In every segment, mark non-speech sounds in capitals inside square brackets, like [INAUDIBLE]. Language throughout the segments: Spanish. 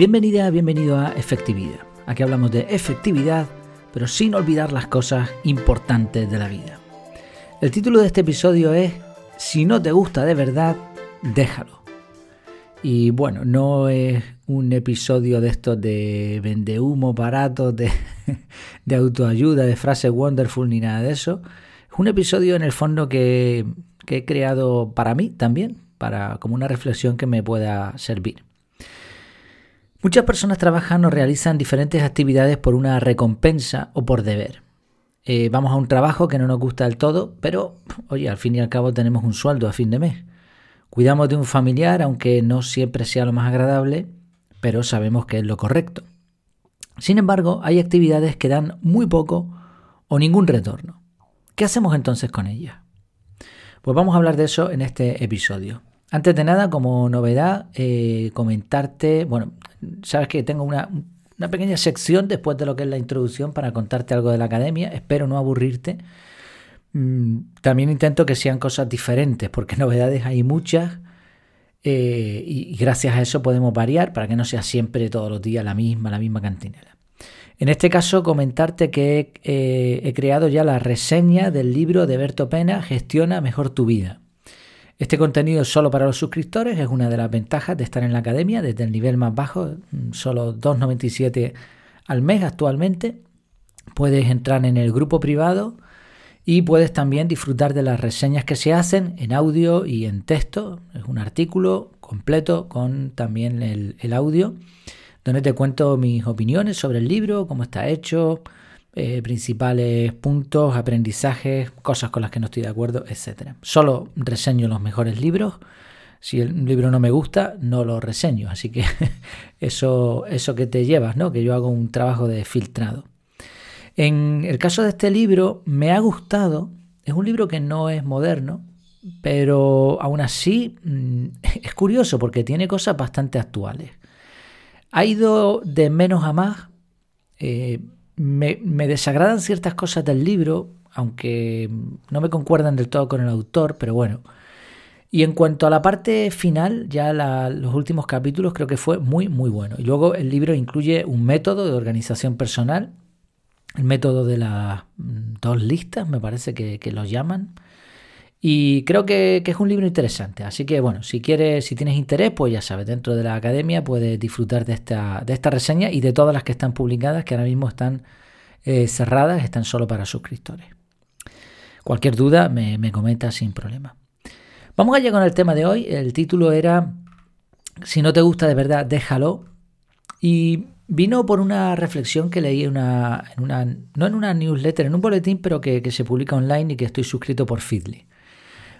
Bienvenida, bienvenido a Efectividad. Aquí hablamos de efectividad, pero sin olvidar las cosas importantes de la vida. El título de este episodio es Si no te gusta de verdad, déjalo. Y bueno, no es un episodio de estos de vende humo barato, de, [LAUGHS] de autoayuda, de frases wonderful ni nada de eso. Es un episodio en el fondo que, que he creado para mí también, para como una reflexión que me pueda servir. Muchas personas trabajan o realizan diferentes actividades por una recompensa o por deber. Eh, vamos a un trabajo que no nos gusta del todo, pero oye, al fin y al cabo tenemos un sueldo a fin de mes. Cuidamos de un familiar, aunque no siempre sea lo más agradable, pero sabemos que es lo correcto. Sin embargo, hay actividades que dan muy poco o ningún retorno. ¿Qué hacemos entonces con ellas? Pues vamos a hablar de eso en este episodio. Antes de nada, como novedad, eh, comentarte, bueno, sabes que tengo una, pequeña sección después de lo que es la introducción para contarte algo de la academia, espero no aburrirte. Mm, también intento que sean cosas diferentes, porque [LAUGHS] novedades hay muchas eh, y gracias a eso podemos variar para que no sea siempre todos los días la misma, la misma cantinela. En este caso, comentarte que he eh, creado ya la reseña del libro de Berto Pena, Gestiona mejor tu vida. Este contenido es solo para los suscriptores, es una de las ventajas de estar en la academia desde el nivel más bajo, mm, solo 2,97 al mes actualmente. Puedes entrar en el grupo privado y puedes también disfrutar de las reseñas que se hacen en audio y en texto. Es un artículo completo con también el, el audio, donde te cuento mis opiniones sobre el libro, cómo está hecho, eh, principales puntos, aprendizajes, cosas con las que no estoy de acuerdo, etc. Solo reseño los mejores libros. Si el libro no me gusta, no lo reseño. Así que [LAUGHS] eso, eso que te llevas, ¿no? Que yo hago un trabajo de filtrado. En el caso de este libro, me ha gustado. Es un libro que no es moderno, pero aún así mm, [LAUGHS] es curioso porque tiene cosas bastante actuales. Ha ido de menos a más. Eh, me, desagradan ciertas cosas del libro, aunque no me concuerdan del todo con el autor, pero bueno. Y en cuanto a la parte final, ya los últimos capítulos creo que fue muy, muy bueno. Y luego el libro incluye un método de organización personal, el método de las mm, dos listas, me parece que, que los llaman. Y creo que, es un libro interesante. Así que bueno, si quieres, si tienes interés, pues ya sabes, dentro de la academia puedes disfrutar de esta, de esta reseña y de todas las que están publicadas, que ahora mismo están eh, cerradas, están solo para suscriptores. Cualquier duda me, me comenta sin problema. Vamos allá con el tema de hoy. El título era Si no te gusta de verdad, déjalo. Y vino por una reflexión que leí una, en una, no en una newsletter, en un boletín, pero que, que se publica online y que estoy suscrito por Feedly.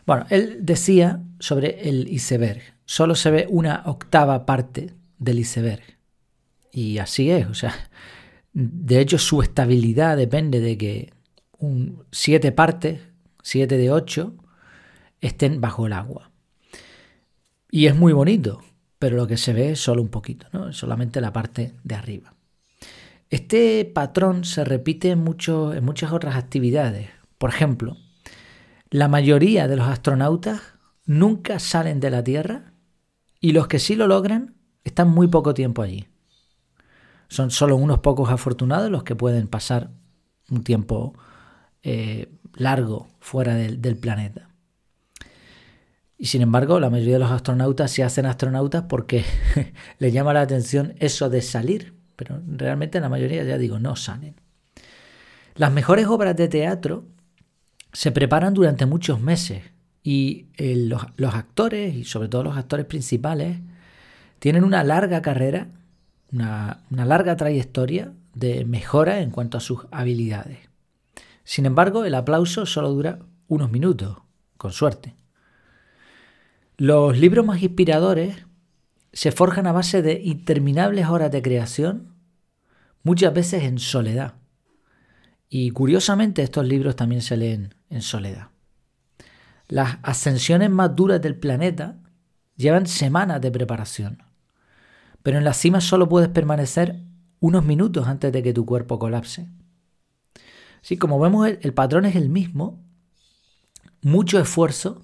Bueno, él decía sobre el iceberg, solo se ve una octava parte del iceberg. Y así es, o sea, de hecho su estabilidad depende de que siete partes, siete de ocho, estén bajo el agua. Y es muy bonito, pero lo que se ve es solo un poquito, ¿no? solamente la parte de arriba. Este patrón se repite en, en muchas otras actividades. Por ejemplo, la mayoría de los astronautas nunca salen de la Tierra y los que sí lo logran están muy poco tiempo allí. Son solo unos pocos afortunados los que pueden pasar un tiempo eh, largo fuera del, planeta. Y sin embargo, la mayoría de los astronautas se hacen astronautas porque [LAUGHS] les llama la atención eso de salir, pero realmente la mayoría, ya digo, no salen. Las mejores obras de teatro se preparan durante muchos meses y eh, los, actores, y sobre todo los actores principales, tienen una larga carrera, una, una larga trayectoria de mejora en cuanto a sus habilidades. Sin embargo, el aplauso solo dura unos minutos, con suerte. Los libros más inspiradores se forjan a base de interminables horas de creación, muchas veces en soledad. Y curiosamente estos libros también se leen en soledad. Las ascensiones más duras del planeta llevan semanas de preparación, pero en la cima solo puedes permanecer unos minutos antes de que tu cuerpo colapse. Así como vemos, el, patrón es el mismo, mucho esfuerzo,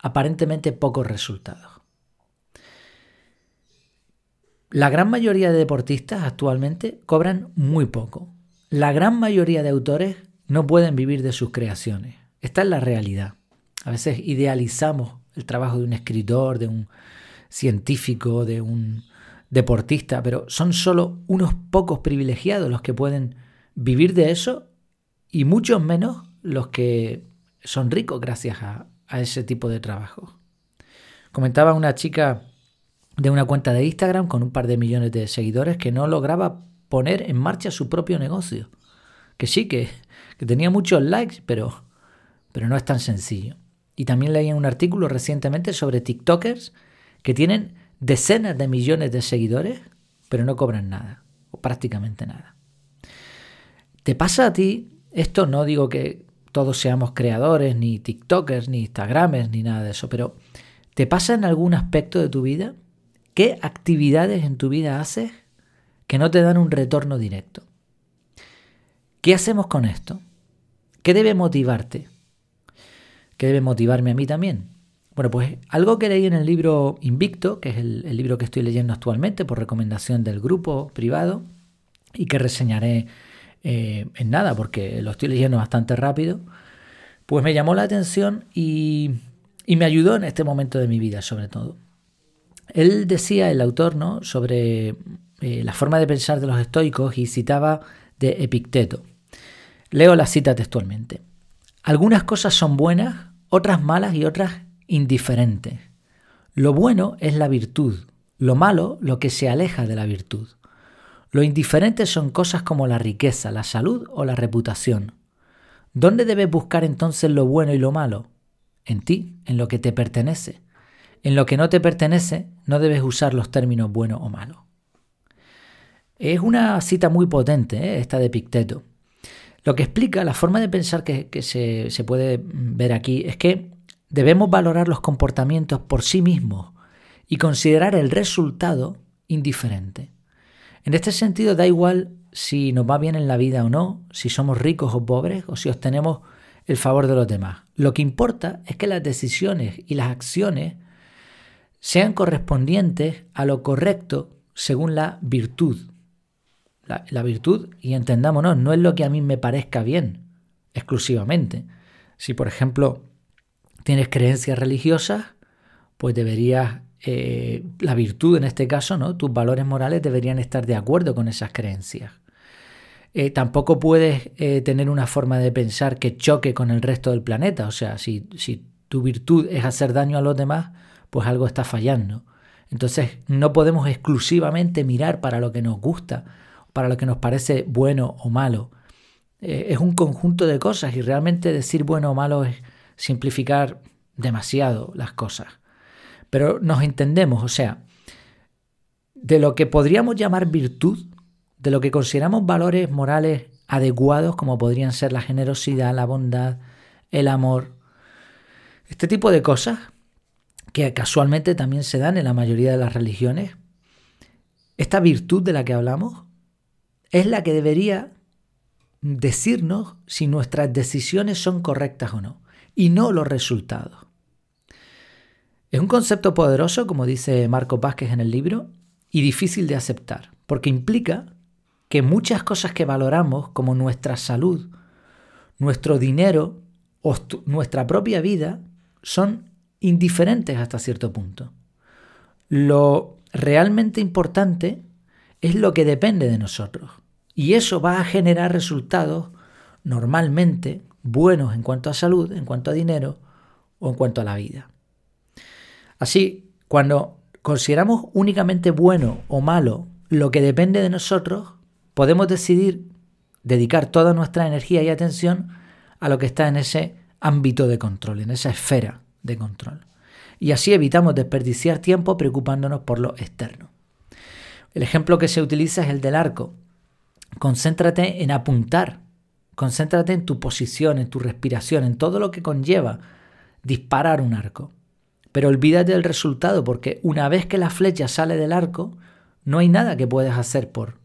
aparentemente pocos resultados. La gran mayoría de deportistas actualmente cobran muy poco. La gran mayoría de autores no pueden vivir de sus creaciones. Esta es la realidad. A veces idealizamos el trabajo de un escritor, de un científico, de un deportista, pero son solo unos pocos privilegiados los que pueden vivir de eso y muchos menos los que son ricos gracias a, ese tipo de trabajo. Comentaba una chica de una cuenta de Instagram con un par de millones de seguidores que no lograba poner en marcha su propio negocio. Que sí, que, que tenía muchos likes, pero, pero no es tan sencillo. Y también leí un artículo recientemente sobre TikTokers que tienen decenas de millones de seguidores, pero no cobran nada, o prácticamente nada. ¿Te pasa a ti? Esto no digo que todos seamos creadores, ni TikTokers, ni Instagramers, ni nada de eso, pero ¿te pasa en algún aspecto de tu vida? ¿Qué actividades en tu vida haces que no te dan un retorno directo? ¿Qué hacemos con esto? ¿Qué debe motivarte? ¿Qué debe motivarme a mí también? Bueno, pues algo que leí en el libro Invicto, que es el, libro que estoy leyendo actualmente por recomendación del grupo privado y que reseñaré eh, en nada porque lo estoy leyendo bastante rápido, pues me llamó la atención y, me ayudó en este momento de mi vida sobre todo. Él decía, el autor, ¿no? sobre eh, la forma de pensar de los estoicos y citaba de Epicteto. Leo la cita textualmente. Algunas cosas son buenas, otras malas y otras indiferente. Lo bueno es la virtud, lo malo lo que se aleja de la virtud. Lo indiferente son cosas como la riqueza, la salud o la reputación. ¿Dónde debes buscar entonces lo bueno y lo malo? En ti, en lo que te pertenece. En lo que no te pertenece, no debes usar los términos bueno o malo. Es una cita muy potente, ¿eh? esta de Picteto. Lo que explica, la forma de pensar que, se, se puede ver aquí, es que Debemos valorar los comportamientos por sí mismos y considerar el resultado indiferente. En este sentido da igual si nos va bien en la vida o no, si somos ricos o pobres o si obtenemos el favor de los demás. Lo que importa es que las decisiones y las acciones sean correspondientes a lo correcto según la virtud. La, virtud, y entendámonos, no es lo que a mí me parezca bien exclusivamente. Si, por ejemplo, tienes creencias religiosas, pues deberías, eh, la virtud en este caso, ¿no? Tus valores morales deberían estar de acuerdo con esas creencias. Eh, tampoco puedes eh, tener una forma de pensar que choque con el resto del planeta. O sea, si, si tu virtud es hacer daño a los demás, pues algo está fallando. Entonces no podemos exclusivamente mirar para lo que nos gusta, para lo que nos parece bueno o malo. es un conjunto de cosas y realmente decir bueno o malo es, simplificar demasiado las cosas. Pero nos entendemos, o sea, de lo que podríamos llamar virtud, de lo que consideramos valores morales adecuados, como podrían ser la generosidad, la bondad, el amor, este tipo de cosas, que casualmente también se dan en la mayoría de las religiones, esta virtud de la que hablamos es la que debería decirnos si nuestras decisiones son correctas o no y no los resultados. Es un concepto poderoso, como dice Marco Vázquez en el libro, y difícil de aceptar, porque implica que muchas cosas que valoramos, como nuestra salud, nuestro dinero o nuestra propia vida, son indiferentes hasta cierto punto. Lo realmente importante es lo que depende de nosotros. Y eso va a generar resultados normalmente buenos en cuanto a salud, en cuanto a dinero o en cuanto a la vida. Así, cuando consideramos únicamente bueno o malo lo que depende de nosotros, podemos decidir dedicar toda nuestra energía y atención a lo que está en ese ámbito de control, en esa esfera de control. Y así evitamos desperdiciar tiempo preocupándonos por lo externo. El ejemplo que se utiliza es el del arco. Concéntrate en apuntar Concéntrate en tu posición, en tu respiración, en todo lo que conlleva disparar un arco. Pero olvídate del resultado porque una vez que la flecha sale del arco, no hay nada que puedas hacer por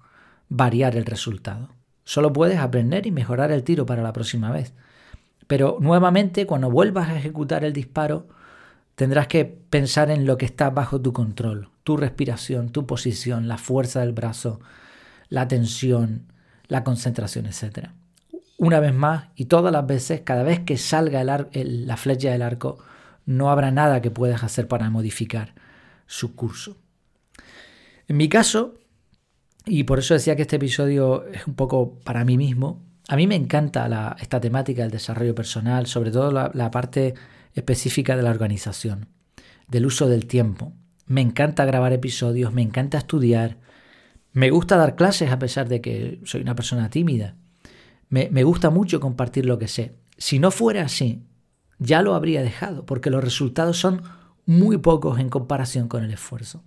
variar el resultado. Solo puedes aprender y mejorar el tiro para la próxima vez. Pero nuevamente, cuando vuelvas a ejecutar el disparo, tendrás que pensar en lo que está bajo tu control, tu respiración, tu posición, la fuerza del brazo, la tensión, la concentración, etc. Una vez más y todas las veces, cada vez que salga la flecha del arco, no habrá nada que puedas hacer para modificar su curso. En mi caso, y por eso decía que este episodio es un poco para mí mismo, a mí me encanta esta temática del desarrollo personal, sobre todo la, parte específica de la organización, del uso del tiempo. Me encanta grabar episodios, me encanta estudiar, me gusta dar clases a pesar de que soy una persona tímida. Me, gusta mucho compartir lo que sé. Si no fuera así, ya lo habría dejado, porque los resultados son muy pocos en comparación con el esfuerzo.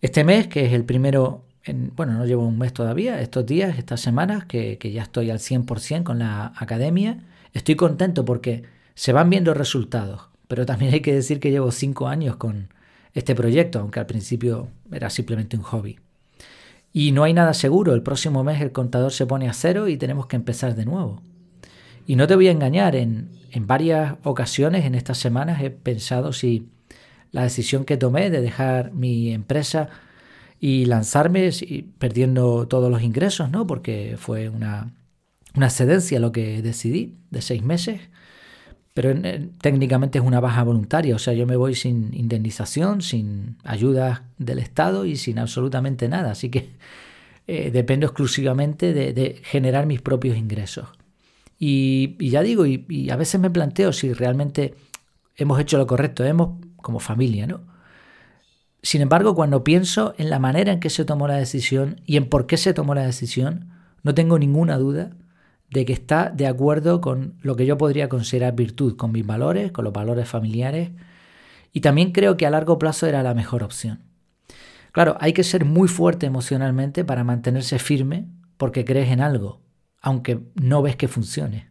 Este mes, que es el primero, en, bueno, no llevo un mes todavía, estos días, estas semanas, que, ya estoy al 100% con la academia, estoy contento porque se van viendo resultados, pero también hay que decir que llevo cinco años con este proyecto, aunque al principio era simplemente un hobby. Y no hay nada seguro, el próximo mes el contador se pone a cero y tenemos que empezar de nuevo. Y no te voy a engañar, en, en varias ocasiones en estas semanas he pensado si la decisión que tomé de dejar mi empresa y lanzarme perdiendo todos los ingresos, ¿no? Porque fue una, una excedencia lo que decidí de seis meses, pero técnicamente es una baja voluntaria, o sea, yo me voy sin indemnización, sin ayuda del Estado y sin absolutamente nada, así que eh, dependo exclusivamente de, generar mis propios ingresos. Y, ya digo, y, y, a veces me planteo si realmente hemos hecho lo correcto, hemos como familia, ¿no? Sin embargo, cuando pienso en la manera en que se tomó la decisión y en por qué se tomó la decisión, no tengo ninguna duda de que está de acuerdo con lo que yo podría considerar virtud, con mis valores, con los valores familiares, y también creo que a largo plazo era la mejor opción. Claro, hay que ser muy fuerte emocionalmente para mantenerse firme porque crees en algo, aunque no ves que funcione.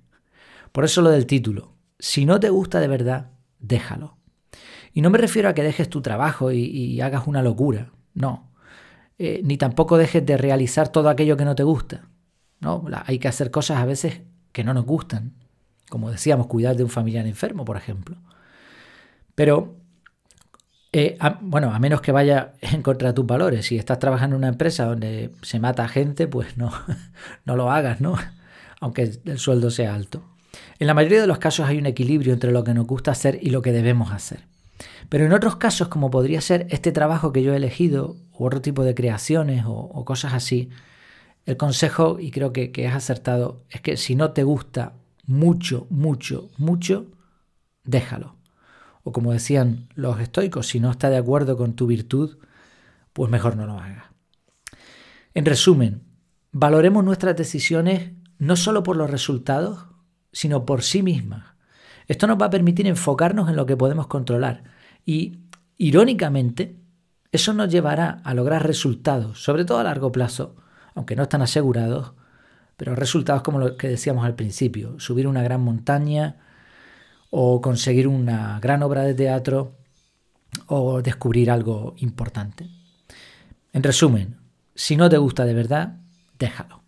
Por eso lo del título. Si no te gusta de verdad, déjalo. Y no me refiero a que dejes tu trabajo y, hagas una locura, no. Eh, ni tampoco dejes de realizar todo aquello que no te gusta. Hay que hacer cosas a veces que no nos gustan. Como decíamos, cuidar de un familiar enfermo, por ejemplo. Pero, eh, bueno, a menos que vaya [LAUGHS] en contra de tus valores. Si estás trabajando en una empresa donde se mata gente, pues no, [LAUGHS] no lo hagas, ¿no? Aunque el sueldo sea alto. En la mayoría de los casos hay un equilibrio entre lo que nos gusta hacer y lo que debemos hacer. Pero en otros casos, como podría ser este trabajo que yo he elegido, u otro tipo de creaciones o, cosas así, el consejo, y creo que, que es acertado, es que si no te gusta mucho, mucho, mucho, déjalo. O como decían los estoicos, si no está de acuerdo con tu virtud, pues mejor no lo hagas. En resumen, valoremos nuestras decisiones no solo por los resultados, sino por sí mismas. Esto nos va a permitir enfocarnos en lo que podemos controlar y, irónicamente, eso nos llevará a lograr resultados, sobre todo a largo plazo, aunque no están asegurados, pero resultados como los que decíamos al principio, subir una gran montaña o conseguir una gran obra de teatro o descubrir algo importante. En resumen, si no te gusta de verdad, déjalo.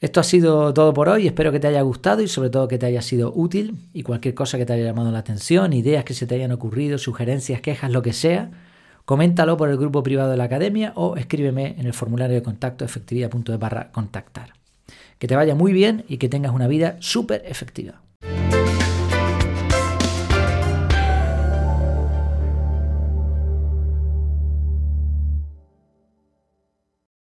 Esto ha sido todo por hoy, espero que te haya gustado y sobre todo que te haya sido útil y cualquier cosa que te haya llamado la atención, ideas que se te hayan ocurrido, sugerencias, quejas, lo que sea, coméntalo por el grupo privado de la academia o escríbeme en el formulario de contacto efectividad.es barra contactar. Que te vaya muy bien y que tengas una vida súper efectiva.